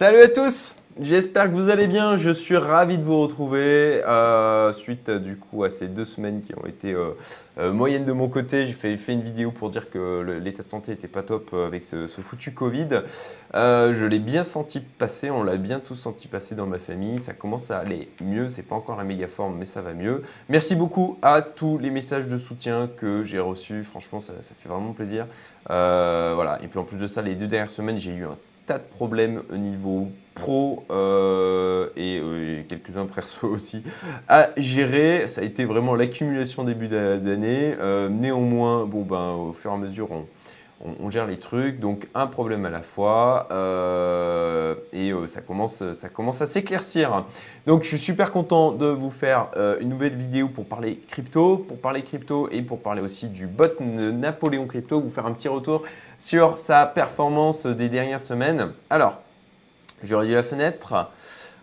Salut à tous J'espère que vous allez bien, je suis ravi de vous retrouver euh, suite du coup à ces deux semaines qui ont été euh, euh, moyennes de mon côté. J'ai fait, une vidéo pour dire que l'état de santé n'était pas top avec ce, foutu Covid. je l'ai bien senti passer, on l'a bien tous senti passer dans ma famille. Ça commence à aller mieux, c'est pas encore la méga forme mais ça va mieux. Merci beaucoup à tous les messages de soutien que j'ai reçus, franchement ça, ça, fait vraiment plaisir. voilà, et puis en plus de ça, les deux dernières semaines j'ai eu un de problèmes au niveau pro euh, euh, et, quelques-uns perso aussi à gérer. Ça a été vraiment l'accumulation début d'année. Euh, néanmoins, bon, ben, au fur et à mesure, on, on, gère les trucs, donc un problème à la fois, et ça, commence, ça commence à s'éclaircir. Donc je suis super content de vous faire une nouvelle vidéo pour parler crypto, pour parler crypto et pour parler aussi du bot Napoléon Crypto, vous faire un petit retour sur sa performance des dernières semaines. Alors, j'ai réduit la fenêtre.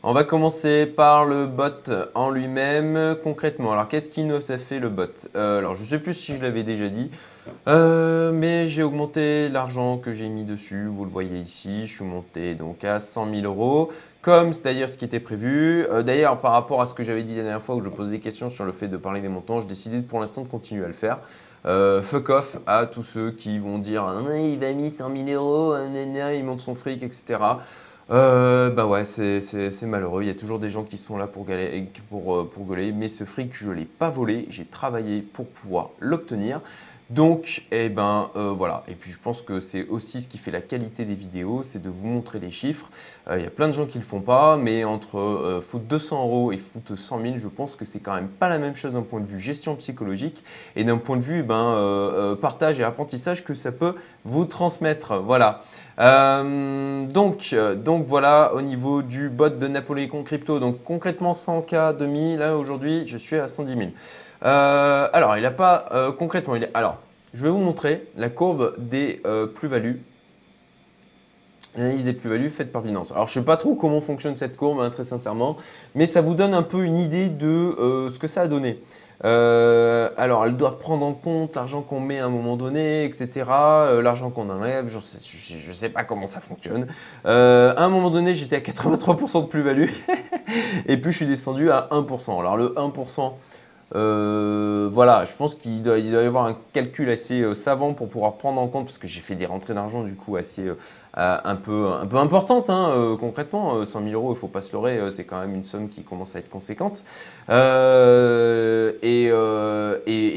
On va commencer par le bot en lui-même concrètement. Alors qu'est-ce qui nous a fait le bot? Alors je ne sais plus si je l'avais déjà dit. Euh, mais j'ai augmenté l'argent que j'ai mis dessus, vous le voyez ici, je suis monté donc à 100 000 euros, comme c'est d'ailleurs ce qui était prévu. Euh, d'ailleurs, par rapport à ce que j'avais dit la dernière fois où je posais des questions sur le fait de parler des montants, j'ai décidé pour l'instant de continuer à le faire. Euh, fuck off à tous ceux qui vont dire ah, il va mis 100 000 euros, il monte son fric, etc. Euh, bah ouais, c'est malheureux. Il y a toujours des gens qui sont là pour, galer, gueuler, mais ce fric, je ne l'ai pas volé. J'ai travaillé pour pouvoir l'obtenir. Donc, eh ben euh, voilà. Et puis je pense que c'est aussi ce qui fait la qualité des vidéos, c'est de vous montrer les chiffres. Euh, il y a plein de gens qui ne le font pas, mais entre euh, foutre 200 euros et foutre 100 000, je pense que c'est quand même pas la même chose d'un point de vue gestion psychologique et d'un point de vue ben, partage et apprentissage que ça peut vous transmettre. Voilà. donc, voilà au niveau du bot de Napoléon Crypto. Donc concrètement 100K 2000, là aujourd'hui je suis à 110 000. Euh, alors, il n'a pas euh, concrètement. Il alors, je vais vous montrer la courbe des euh, plus-values. L'analyse des plus-values faite par Binance. Alors, je ne sais pas trop comment fonctionne cette courbe, hein, très sincèrement, mais ça vous donne un peu une idée de ce que ça a donné. alors, elle doit prendre en compte l'argent qu'on met à un moment donné, etc. l'argent qu'on enlève, je ne sais, sais, pas comment ça fonctionne. à un moment donné, j'étais à 83% de plus-value, et puis je suis descendu à 1%. Alors, le 1%, euh, voilà, je pense qu'il doit, y avoir un calcul assez euh, savant pour pouvoir prendre en compte, parce que j'ai fait des rentrées d'argent du coup assez euh, un, peu, un importantes hein, concrètement. 100 000 euros, il ne faut pas se leurrer, c'est quand même une somme qui commence à être conséquente. Et,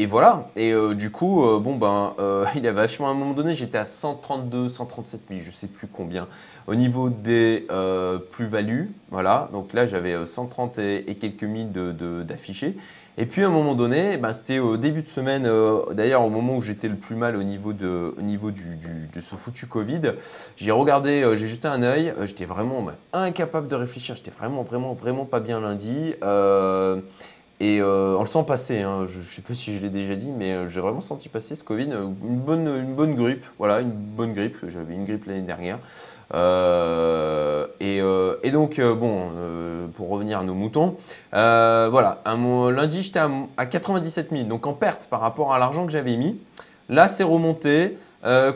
voilà, et du coup, bon ben, il y a vachement à un moment donné, j'étais à 132, 137 000, je ne sais plus combien, au niveau des plus-values. Voilà, donc là j'avais 130 et, quelques mille d'affichés. Et puis à un moment donné, ben, c'était au début de semaine, euh, d'ailleurs au moment où j'étais le plus mal au niveau de, au niveau du, de ce foutu Covid, j'ai regardé, euh, j'ai jeté un œil, euh, j'étais vraiment ben, incapable de réfléchir, j'étais vraiment, vraiment, vraiment pas bien lundi. et on le sent passer, hein. je ne sais pas si je l'ai déjà dit, mais j'ai vraiment senti passer ce Covid, une bonne, une bonne grippe, voilà, une bonne grippe, j'avais une grippe l'année dernière. Euh, euh, et, donc, euh, bon, pour revenir à nos moutons, voilà, un, lundi, j'étais à, 97 000, donc en perte par rapport à l'argent que j'avais mis. Là, c'est remonté.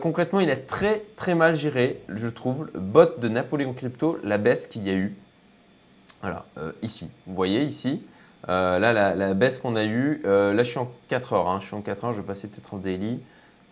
concrètement, il est très très mal géré, je trouve, bot de Napoléon Crypto, la baisse qu'il y a eu. Voilà, ici. Vous voyez ici, là, la, baisse qu'on a eue, là, je suis en 4 heures. Hein. je suis en 4 heures, je vais passer peut-être en daily.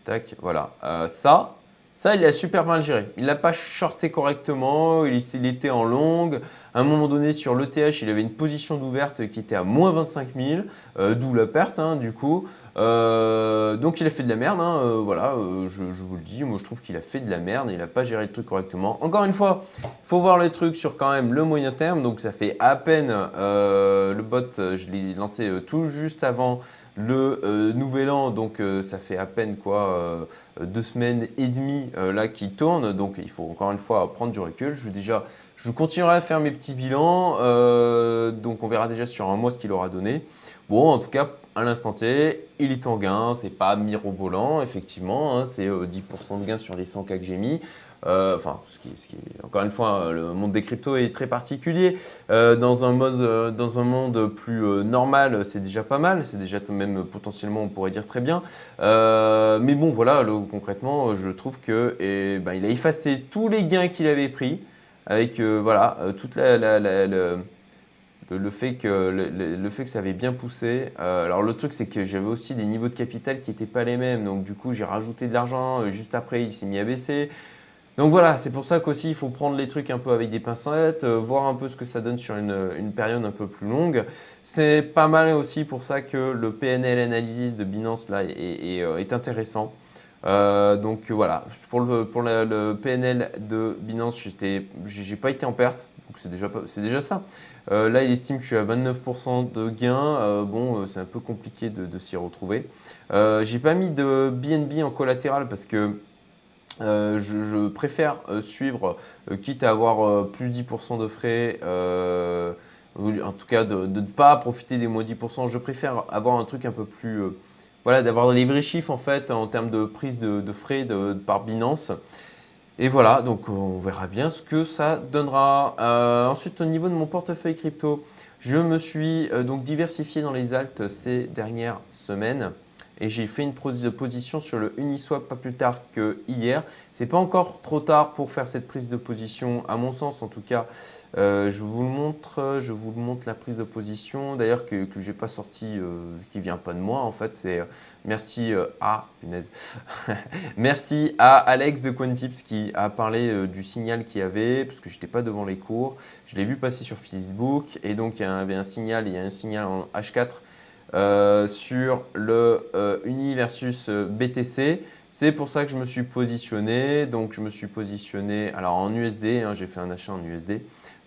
Tac, voilà. ça, ça, il a super mal géré. Il n'a pas shorté correctement, il, était en longue. À un moment donné, sur l'ETH, il avait une position d'ouverte qui était à moins 25 000, euh, d'où la perte, hein, du coup. Euh, donc, il a fait de la merde, hein, euh, voilà, je, vous le dis. Moi, je trouve qu'il a fait de la merde, il n'a pas géré le truc correctement. Encore une fois, il faut voir les trucs sur quand même le moyen terme. Donc, ça fait à peine, le bot, je l'ai lancé tout juste avant le nouvel an, donc ça fait à peine quoi deux semaines et demie là qui tourne, donc il faut encore une fois prendre du recul. Je déjà, je continuerai à faire mes petits bilans, donc on verra déjà sur un mois ce qu'il aura donné. Bon, en tout cas, à l'instant T, il est en gain, c'est pas mirobolant, effectivement, hein, c'est 10% de gain sur les 100K que j'ai mis. Euh, enfin, ce qui, encore une fois, le monde des cryptos est très particulier. Euh, dans, un euh, monde plus normal, c'est déjà pas mal. C'est déjà même potentiellement, on pourrait dire très bien. mais bon, voilà, concrètement, je trouve que eh ben, a effacé tous les gains qu'il avait pris. Avec voilà, toute la, le, fait que, le, fait que ça avait bien poussé. alors le truc c'est que j'avais aussi des niveaux de capital qui n'étaient pas les mêmes. Donc du coup j'ai rajouté de l'argent. Juste après il s'est mis à baisser. Donc voilà, c'est pour ça qu'aussi il faut prendre les trucs un peu avec des pincettes, euh, voir un peu ce que ça donne sur une, période un peu plus longue. C'est pas mal aussi pour ça que le PNL analysis de Binance là est, euh, intéressant. Euh, donc voilà, pour, le, PNL de Binance, j'ai pas été en perte, donc c'est déjà, ça. là, il estime que je suis à 29% de gain. bon, c'est un peu compliqué de, s'y retrouver. j'ai pas mis de BNB en collatéral parce que euh, je, préfère euh, suivre, euh, quitte à avoir plus 10% de frais, en tout cas de ne pas profiter des moins 10%. Je préfère avoir un truc un peu plus. Voilà, d'avoir les vrais chiffres en fait en termes de prise de, frais de, par Binance. Et voilà, donc on verra bien ce que ça donnera. ensuite, au niveau de mon portefeuille crypto, je me suis donc diversifié dans les alts ces dernières semaines et j'ai fait une prise de position sur le Uniswap pas plus tard que hier. C'est pas encore trop tard pour faire cette prise de position, à mon sens en tout cas. Euh, je vous le montre, je vous montre la prise de position. D'ailleurs que, que j'ai pas sorti, euh, qui vient pas de moi en fait. C'est euh, merci à punaise. merci à Alex de Quantips qui a parlé du signal qu'il y avait parce que j'étais pas devant les cours. Je l'ai vu passer sur Facebook et donc il y avait un signal, il y a un signal en H4 euh, sur le euh, Uni versus euh, BTC. C'est pour ça que je me suis positionné. Donc, je me suis positionné alors en USD, hein, j'ai fait un achat en USD.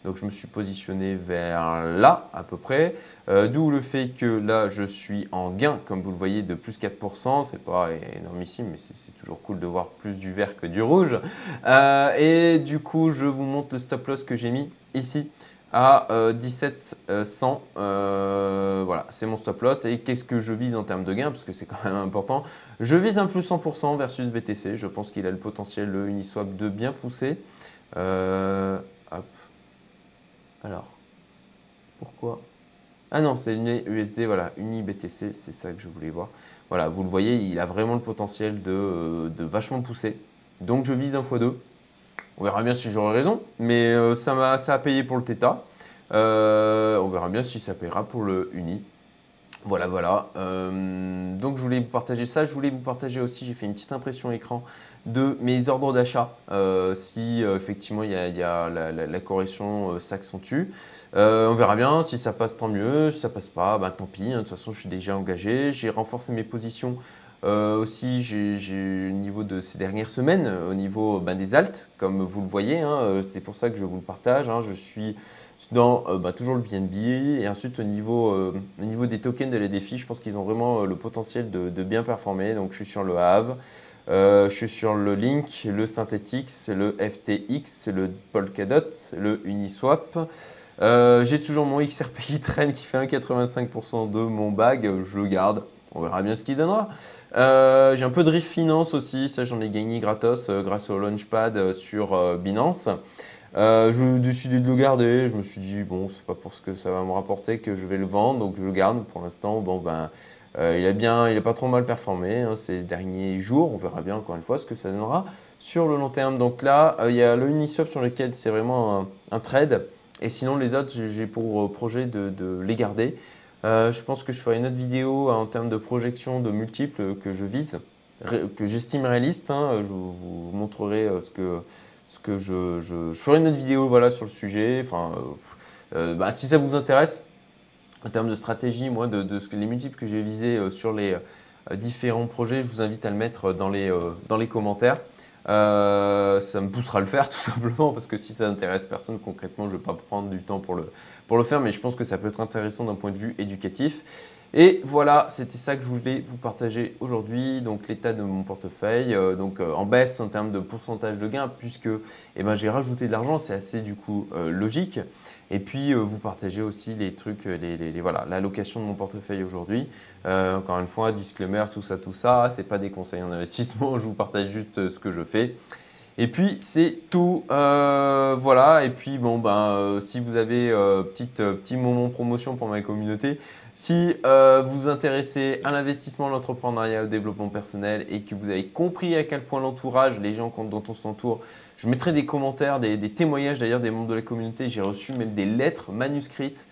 Donc, je me suis positionné vers là à peu près. D'où le fait que là, je suis en gain, comme vous le voyez, de plus 4%. C'est pas énormissime, mais c'est toujours cool de voir plus du vert que du rouge. et du coup, je vous montre le stop loss que j'ai mis ici à 1700. Euh, euh, voilà, c'est mon stop loss. Et qu'est-ce que je vise en termes de gain Parce que c'est quand même important? Je vise un plus 100% versus BTC. Je pense qu'il a le potentiel, le Uniswap, de bien pousser. Euh, hop. Alors, pourquoi? Ah non, c'est une USD, voilà, Uni BTC, c'est ça que je voulais voir. Voilà, vous le voyez, il a vraiment le potentiel de, de vachement pousser. Donc je vise un x2. On verra bien si j'aurai raison, mais euh, ça, a payé pour le Theta. Euh, on verra bien si ça payera pour le Uni. Voilà, voilà. Euh, donc je voulais vous partager ça. Je voulais vous partager aussi, j'ai fait une petite impression écran de mes ordres d'achat. si effectivement il y a, la, correction s'accentue. on verra bien si ça passe, tant mieux. Si ça passe pas, bah, tant pis. Hein. De toute façon, je suis déjà engagé. J'ai renforcé mes positions euh, aussi, j'ai au niveau de ces dernières semaines, au niveau ben, des alts, comme vous le voyez, hein, euh, c'est pour ça que je vous le partage. Hein, je suis dans euh, ben, toujours le BNB et ensuite au niveau, au niveau des tokens de les défis, je pense qu'ils ont vraiment le potentiel de, bien performer. Donc je suis sur le HAVE, je suis sur le Link, le Synthetix, le FTX, le Polkadot, le Uniswap. j'ai toujours mon XRP Train qui fait 1,85% de mon bag, je le garde. On verra bien ce qu'il donnera. Euh, j'ai un peu de Riff Finance aussi, ça j'en ai gagné gratos euh, grâce au Launchpad euh, sur Binance. je décidé de le garder, je me suis dit bon c'est pas pour ce que ça va me rapporter que je vais le vendre, donc je le garde pour l'instant. Bon ben il a bien, il pas trop mal performé hein, ces derniers jours, on verra bien encore une fois ce que ça donnera sur le long terme. Donc là il y a le Uniswap sur lequel c'est vraiment un, trade, et sinon les autres j'ai pour projet de les garder. Euh, je pense que je ferai une autre vidéo en termes de projection de multiples que je vise, que j'estime réaliste. Hein. Je vous montrerai euh, ce que, ce que je, je, ferai une autre vidéo voilà, sur le sujet. Enfin, euh, bah, si ça vous intéresse, en termes de stratégie, moi, de, ce que, les multiples que j'ai visés sur les différents projets, je vous invite à le mettre dans les, dans les commentaires. Euh, ça me poussera à le faire tout simplement parce que si ça n'intéresse personne concrètement, je ne vais pas prendre du temps pour le, pour le faire, mais je pense que ça peut être intéressant d'un point de vue éducatif. Et voilà, c'était ça que je voulais vous partager aujourd'hui. Donc l'état de mon portefeuille, euh, donc euh, en baisse en termes de pourcentage de gain, puisque eh ben, j'ai rajouté de l'argent, c'est assez du coup logique. Et puis vous partagez aussi les trucs, les, voilà, l'allocation de mon portefeuille aujourd'hui. encore une fois, disclaimer, tout ça, tout ça, c'est pas des conseils en investissement. Je vous partage juste ce que je fais. Et puis c'est tout, voilà. Et puis bon ben, si vous avez petite, petit moment promotion pour ma communauté, si vous vous intéressez à l'investissement, l'entrepreneuriat, au développement personnel et que vous avez compris à quel point l'entourage, les gens dont on s'entoure, je mettrai des commentaires, des, témoignages d'ailleurs des membres de la communauté. J'ai reçu même des lettres manuscrites.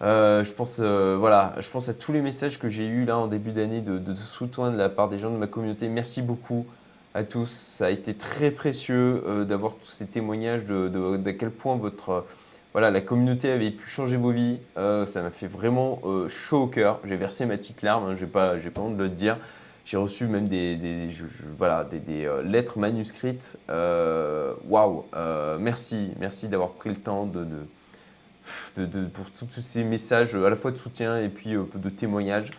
je, pense, voilà, je pense à tous les messages que j'ai eus là en début d'année de, de soutien de la part des gens de ma communauté. Merci beaucoup à tous. Ça a été très précieux euh, d'avoir tous ces témoignages de, de, quel point votre, voilà, la communauté avait pu changer vos vies. Euh, ça m'a fait vraiment euh, chaud au cœur. J'ai versé ma petite larme, hein, j'ai pas, j'ai pas honte de le dire. J'ai reçu même des, des voilà, des, lettres manuscrites. Waouh Merci, merci d'avoir pris le temps de, de, pour tous ces messages à la fois de soutien et puis de témoignages.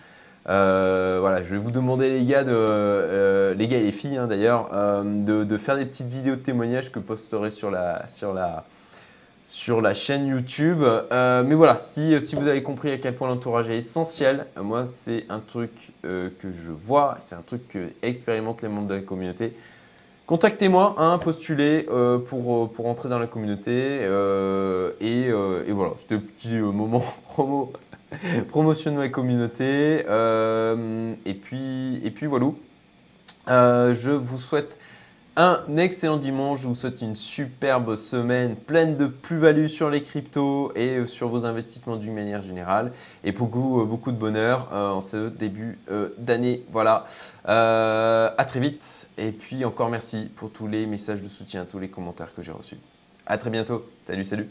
Euh, voilà, je vais vous demander les gars, euh, les gars et les filles hein, d'ailleurs, euh, de, faire des petites vidéos de témoignages que posterai sur la, sur la, chaîne YouTube. mais voilà, si, vous avez compris à quel point l'entourage est essentiel, moi c'est un truc que je vois, c'est un truc que expérimentent les membres de la communauté. Contactez-moi, hein, postulez pour, entrer dans la communauté. Et, et, voilà, c'était un petit moment promo promotion de ma communauté. Euh, et, puis, et puis voilà. Euh, je vous souhaite un excellent dimanche. Je vous souhaite une superbe semaine pleine de plus-value sur les cryptos et sur vos investissements d'une manière générale. Et beaucoup, beaucoup de bonheur euh, en ce début d'année. Voilà. à très vite. Et puis encore merci pour tous les messages de soutien, tous les commentaires que j'ai reçus. À très bientôt. Salut, salut.